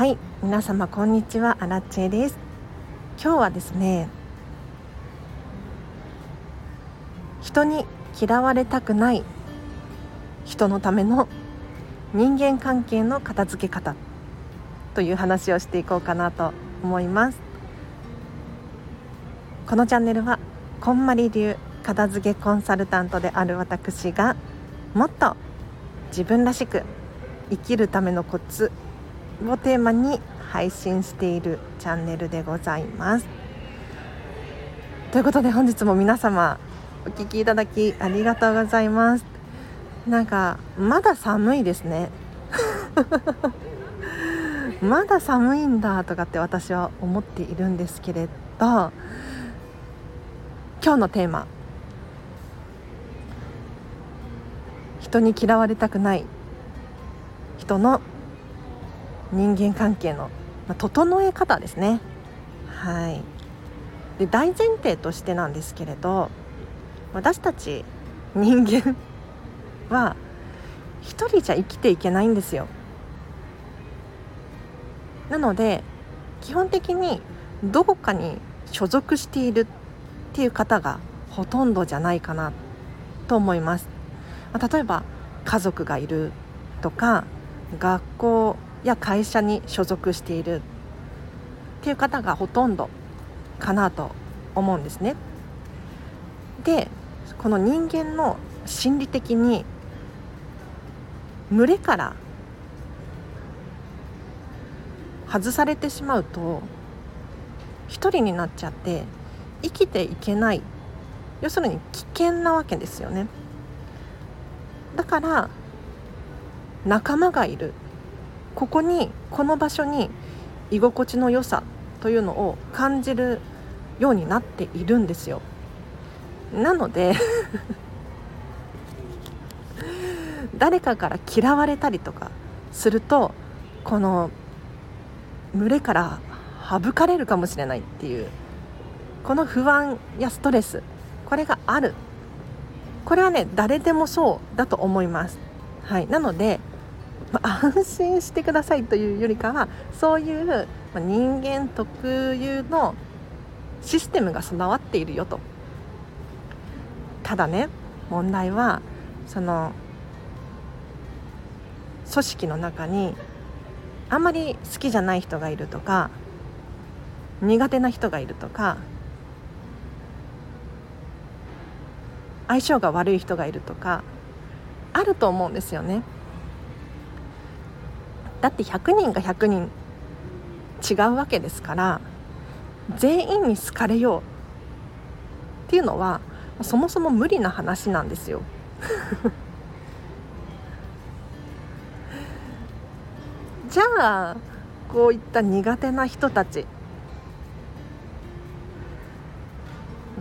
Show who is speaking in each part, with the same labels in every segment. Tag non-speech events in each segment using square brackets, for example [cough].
Speaker 1: はい皆様こんにちは。アラチェです。今日はですね人に嫌われたくない人のための人間関係の片付け方という話をしていこうかなと思います。このチャンネルはこんまり流片付けコンサルタントである私がもっと自分らしく生きるためのコツをテーマに配信しているチャンネルでございます。ということで本日も皆様お聴きいただきありがとうございます。なんかまだ寒いですね。[laughs] まだ寒いんだとかって私は思っているんですけれど今日のテーマ。人に嫌われたくない人の人間関係の整え方ですね。はい。で大前提としてなんですけれど私たち人間は一人じゃ生きていけないんですよ。なので基本的にどこかに所属しているっていう方がほとんどじゃないかなと思います。例えば家族がいるとか学校や会社に所属している。っていう方がほとんどかなと思うんですね。でこの人間の心理的に群れから外されてしまうと一人になっちゃって生きていけない。要するに危険なわけですよね。だから仲間がいる。ここにこの場所に居心地の良さというのを感じるようになっているんですよ。なので [laughs] 誰かから嫌われたりとかするとこの群れから省かれるかもしれないっていうこの不安やストレスこれがある。これはね誰でもそうだと思います。はい。なのでまあ、安心してくださいというよりかはそういう、まあ、人間特有のシステムが備わっているよとただね問題はその組織の中にあんまり好きじゃない人がいるとか苦手な人がいるとか相性が悪い人がいるとかあると思うんですよね。だって100人が100人違うわけですから全員に好かれようっていうのはそもそも無理な話なんですよ。[laughs] じゃあこういった苦手な人たち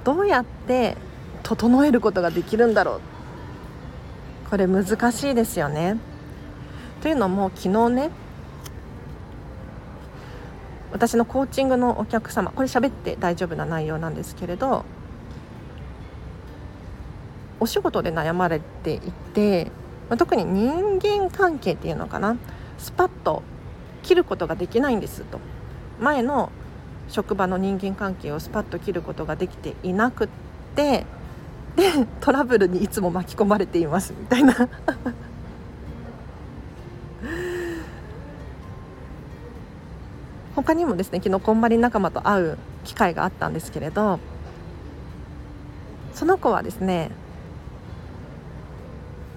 Speaker 1: どうやって整えることができるんだろうこれ難しいですよね。というのも昨日ね私のコーチングのお客様これ喋って大丈夫な内容なんですけれどお仕事で悩まれていて、特に人間関係っていうのかなスパッと切ることができないんですと。前の職場の人間関係をスパッと切ることができていなくってでトラブルにいつも巻き込まれていますみたいな。他にもですね昨日こんまり仲間と会う機会があったんですけれどその子はですね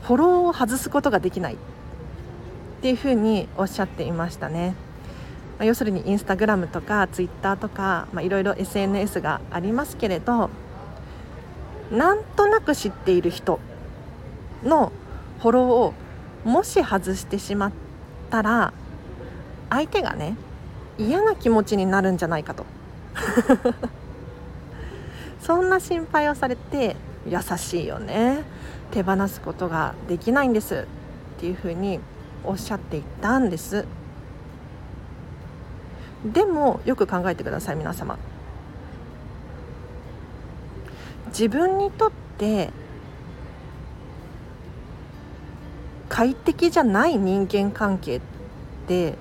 Speaker 1: フォローを外すことができないっていうふうにおっしゃっていましたね、まあ、要するにインスタグラムとかツイッターとか、まあ、いろいろ SNS がありますけれどなんとなく知っている人のフォローをもし外してしまったら相手がね嫌な気持ちになるんじゃないかと。[laughs] そんな心配をされて優しいよね。手放すことができないんです。っていうふうにおっしゃっていたんです。でもよく考えてください皆様。自分にとって快適じゃない人間関係って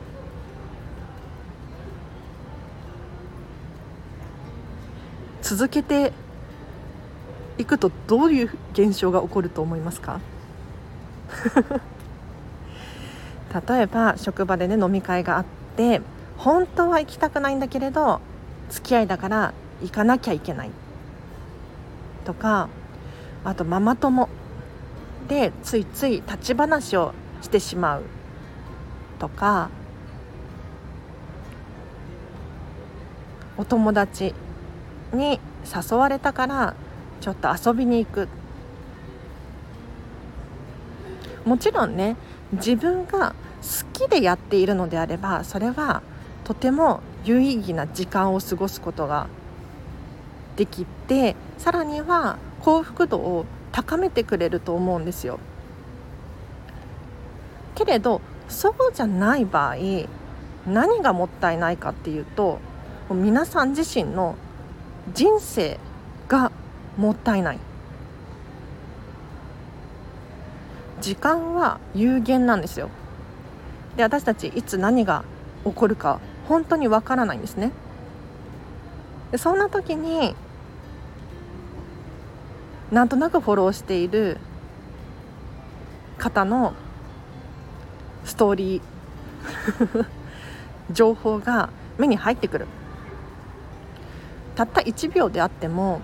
Speaker 1: 続けていくとどういう現象が起こると思いますか？[laughs] 例えば職場でね飲み会があって本当は行きたくないんだけれど付き合いだから行かなきゃいけない。とかあとママ友でついつい立ち話をしてしまう。とかお友達に誘われたからちょっと遊びに行くもちろんね自分が好きでやっているのであればそれはとても有意義な時間を過ごすことができてさらには幸福度を高めてくれると思うんですよ。けれどそうじゃない場合何がもったいないかっていうと皆さん自身の人生がもったいない。時間は有限なんですよ。で私たちいつ何が起こるか本当にわからないんですね。でそんな時になんとなくフォローしている方のストーリー [laughs] 情報が目に入ってくる。たった1秒であっても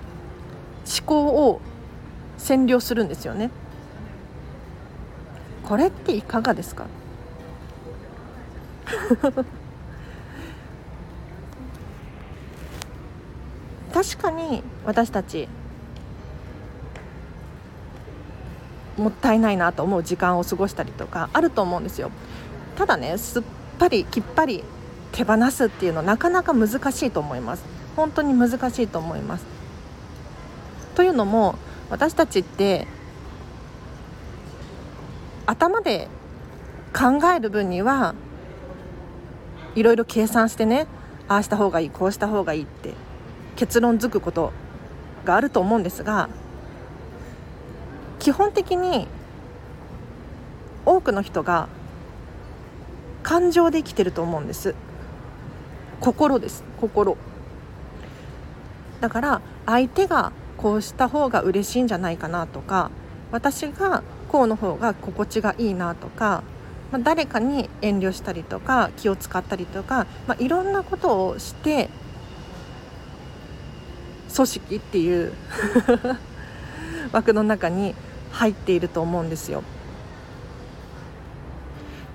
Speaker 1: 思考を占領するんですよね。これっていかがですか？[laughs] 確かに私たちもったいないなと思う時間を過ごしたりとかあると思うんですよ。ただねすっぱりきっぱり手放すっていうのはなかなか難しいと思います。本当に難しいと思います。というのも私たちって頭で考える分にはいろいろ計算してねああした方がいいこうした方がいいって結論づくことがあると思うんですが基本的に多くの人が感情で生きてると思うんです。心です。心。だから相手がこうした方が嬉しいんじゃないかなとか私がこうの方が心地がいいなとか、まあ、誰かに遠慮したりとか気を使ったりとか、まあ、いろんなことをして組織っていう [laughs] 枠の中に入っていると思うんですよ。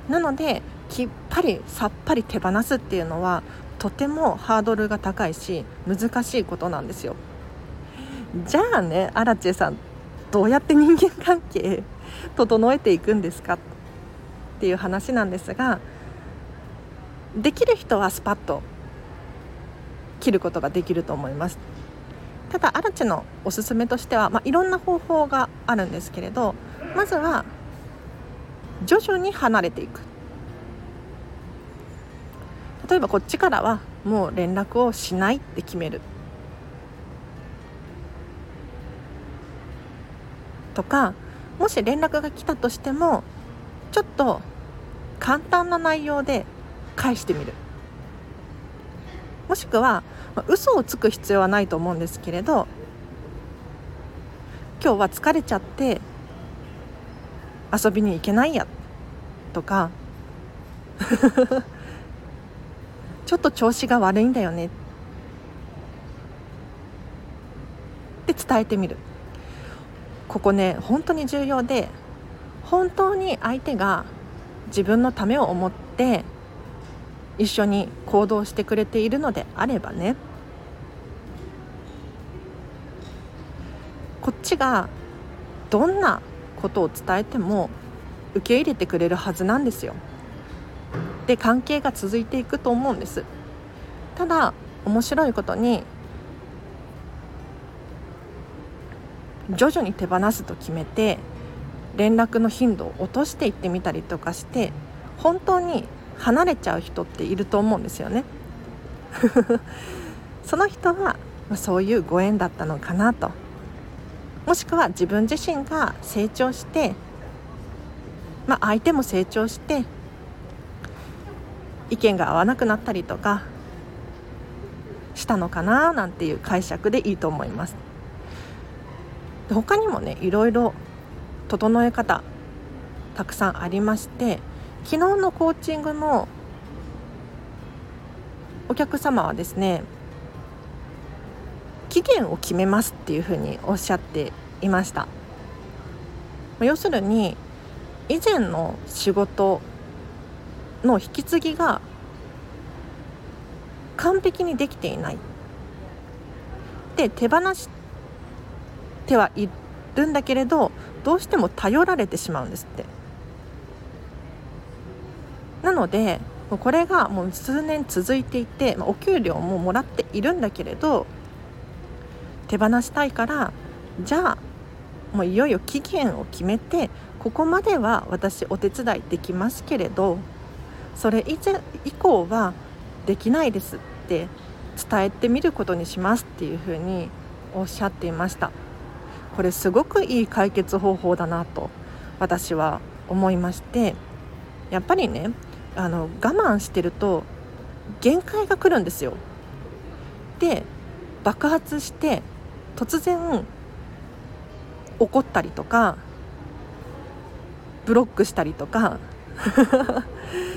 Speaker 1: なのできっぱりさっぱり手放すっていうのはとてもハードルが高いし難しいことなんですよ。じゃあねアラチェさんどうやって人間関係 [laughs] 整えていくんですか？っていう話なんですができる人はスパッと切ることができると思います。ただアラチェのおすすめとしては、まあ、いろんな方法があるんですけれどまずは徐々に離れていく。例えばこっちからはもう連絡をしないって決める。とかもし連絡が来たとしてもちょっと簡単な内容で返してみる。もしくは、まあ、嘘をつく必要はないと思うんですけれど今日は疲れちゃって遊びに行けないや。とか。ちょっと調子が悪いんだよねって伝えてみるここね本当に重要で本当に相手が自分のためを思って一緒に行動してくれているのであればねこっちがどんなことを伝えても受け入れてくれるはずなんですよ。で関係が続いていくと思うんです。ただ面白いことに徐々に手放すと決めて連絡の頻度を落としていってみたりとかして本当に離れちゃう人っていると思うんですよね。[laughs] その人はそういうご縁だったのかなと。もしくは自分自身が成長して、まあ、相手も成長して意見が合わなくなったりとかしたのかななんていう解釈でいいと思います。他にもねいろいろ整え方たくさんありまして昨日のコーチングのお客様はですね期限を決めますっていうふうにおっしゃっていました。要するに以前の仕事の引き継ぎが完璧にできていない。で手放してはいるんだけれどどうしても頼られてしまうんですって。なのでこれがもう数年続いていて、まあ、お給料ももらっているんだけれど手放したいからじゃあもういよいよ期限を決めてここまでは私お手伝いできますけれどそれ以前以降はできないですって伝えてみることにしますっていうふうにおっしゃっていました。これすごくいい解決方法だなと私は思いましてやっぱりねあの我慢してると限界が来るんですよ。で爆発して突然怒ったりとかブロックしたりとか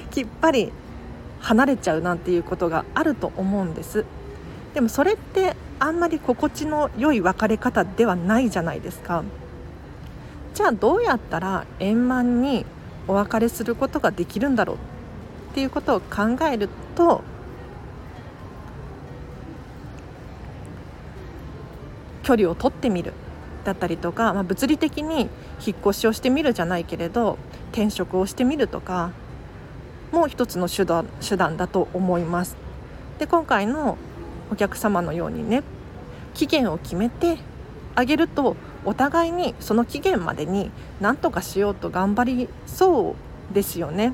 Speaker 1: きっぱり離れちゃうなんていうことがあると思うんです。でもそれってあんまり心地の良い別れ方ではないじゃないですか。じゃあどうやったら円満にお別れすることができるんだろうっていうことを考えると距離を取ってみるだったりとか、まあ、物理的に引っ越しをしてみるじゃないけれど転職をしてみるとかも一つの手段手段だと思います。で今回のお客様のようにね期限を決めてあげるとお互いにその期限までに何とかしようと頑張りそうですよね。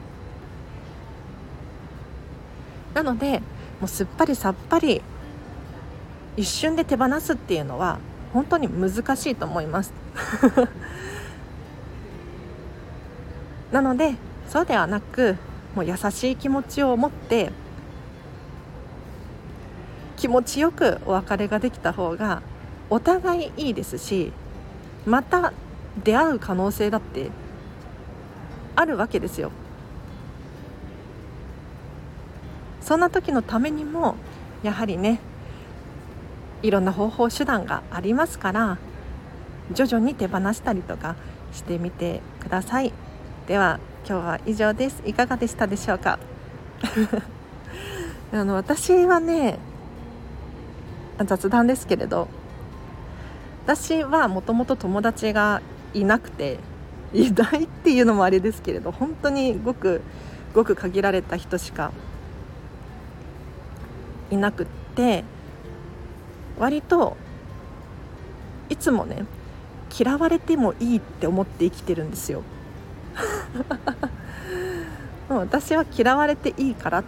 Speaker 1: なのでもうすっぱりさっぱり一瞬で手放すっていうのは本当に難しいと思います [laughs] なのでそうではなくもう優しい気持ちを持って気持ちよくお別れができた方がお互いいいですしまた出会う可能性だってあるわけですよ。そんな時のためにもやはりねいろんな方法手段がありますから徐々に手放したりとかしてみてください。では今日は以上です。いかがでしたでしょうか？[laughs] あの私はね雑談ですけれど私はもともと友達がいなくていないっていうのもあれですけれど本当にごくごく限られた人しかいなくって割といつもね嫌われてもいいって思って生きてるんですよ。[laughs] もう私は嫌われていいからっ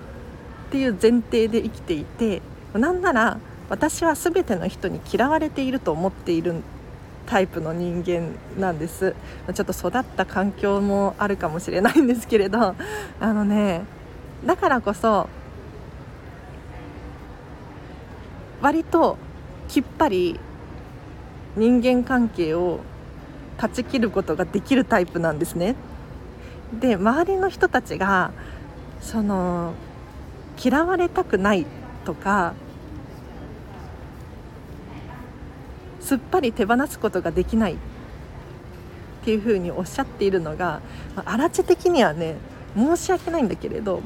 Speaker 1: ていう前提で生きていてなんなら私は全ての人に嫌われていると思っているタイプの人間なんですちょっと育った環境もあるかもしれないんですけれど [laughs] あのねだからこそ割ときっぱり人間関係を断ち切ることができるタイプなんですね。で周りの人たちがその嫌われたくないとかすっぱり手放すことができないっていうふうにおっしゃっているのがあらち的にはね申し訳ないんだけれど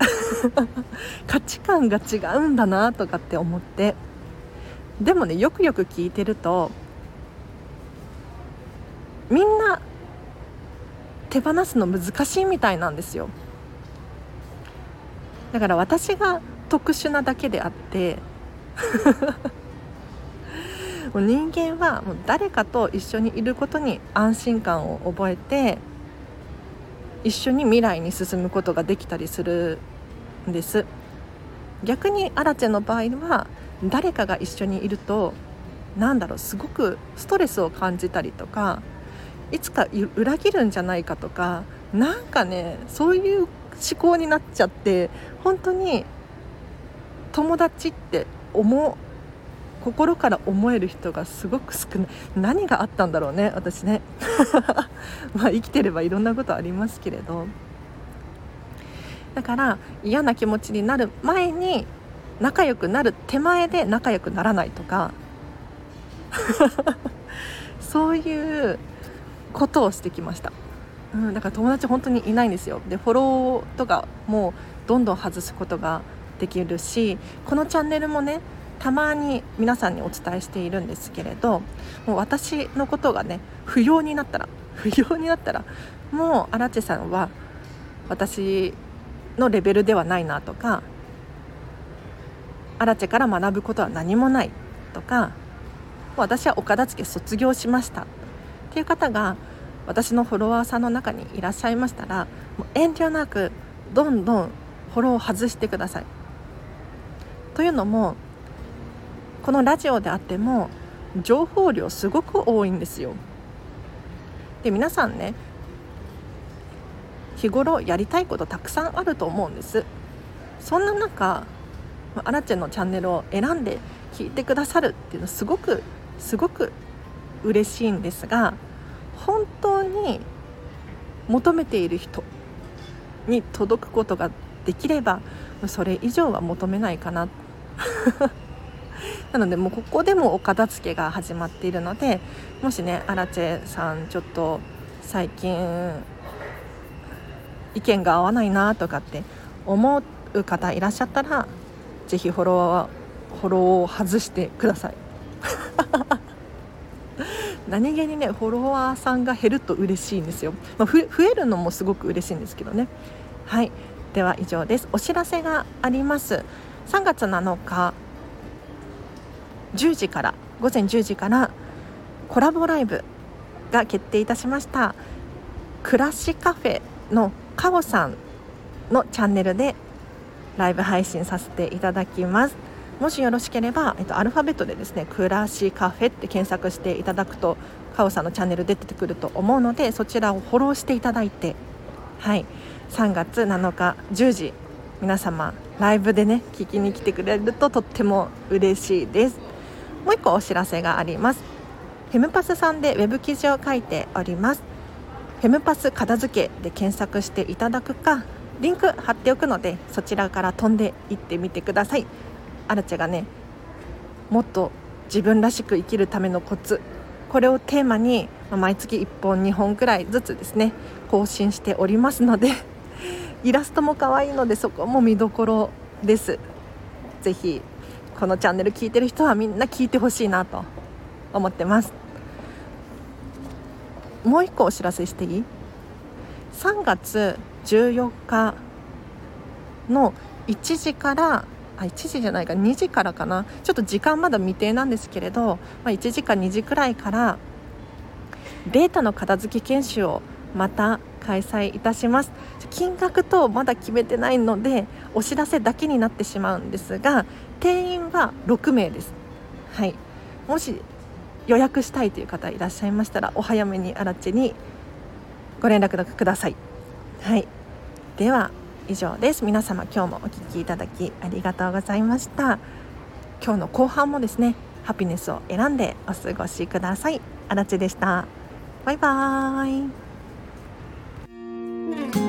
Speaker 1: [laughs] 価値観が違うんだなとかって思ってでもねよくよく聞いてるとみんな手放すの難しいみたいなんですよ。だから私が特殊なだけであって [laughs] もう人間はもう誰かと一緒にいることに安心感を覚えて一緒に未来に進むことができたりするんです。逆にアラチェの場合は誰かが一緒にいるとなんだろうすごくストレスを感じたりとかいつか裏切るんじゃないかとかなんかねそういう思考になっちゃって本当に友達って思う心から思える人がすごく少ない。何があったんだろうね私ね。[laughs] まあ生きてればいろんなことありますけれど。だから嫌な気持ちになる前に仲良くなる手前で仲良くならないとか。[laughs] そういうことをしてきました、うん、だから友達本当にいないんですよ。でフォローとかもどんどん外すことができるしこのチャンネルもねたまに皆さんにお伝えしているんですけれどもう私のことがね不要になったら不要になったらもう荒地さんは私のレベルではないなとか荒地から学ぶことは何もないとか私はお片付け卒業しました。っていう方が私のフォロワーさんの中にいらっしゃいましたらもう遠慮なくどんどんフォローを外してください。というのもこのラジオであっても情報量すごく多いんですよ。で皆さんね日頃やりたいことたくさんあると思うんですそんな中アラチェのチャンネルを選んで聞いてくださるっていうのはすごくすごく嬉しいんですが本当に求めている人に届くことができればそれ以上は求めないかな。[laughs] なのでもうここでもお片付けが始まっているのでもしねアラチェさんちょっと最近意見が合わないなとかって思う方いらっしゃったら是非フォロワーフォローを外してください。何気にねフォロワーさんが減ると嬉しいんですよ、まあ、増えるのもすごく嬉しいんですけどね。はい。では以上です。お知らせがあります。3月7日10時から午前10時からコラボライブが決定いたしました暮らしカフェのカオさんのチャンネルでライブ配信させていただきます。もしよろしければ、えっと、アルファベットでですね「暮らしカフェ」って検索していただくとカオさんのチャンネル出てくると思うのでそちらをフォローしていただいてはい。3月7日10時皆様ライブでね聞きに来てくれるととっても嬉しいです。もう一個お知らせがあります。フェムパスさんでウェブ記事を書いております。フェムパス片付けで検索していただくかリンク貼っておくのでそちらから飛んでいってみてください。アラチェがねもっと自分らしく生きるためのコツこれをテーマに毎月1本2本くらいずつですね更新しておりますので [laughs] イラストも可愛いのでそこも見どころです。ぜひこのチャンネル聞いてる人はみんな聞いてほしいなと思ってます。もう一個お知らせしていい？3月14日の1時からあ1時じゃないか。2時からかな。ちょっと時間まだ未定なんですけれど、まあ、1時か2時くらいからデータの片付け研修をまた開催いたします。金額とまだ決めてないのでお知らせだけになってしまうんですが定員は6名です。はい。もし予約したいという方いらっしゃいましたらお早めにアラチェにご連絡ください。はい。では以上です。皆様今日もお聴きいただきありがとうございました。今日の後半もですねハピネスを選んでお過ごしください。あらでした。バイバーイ。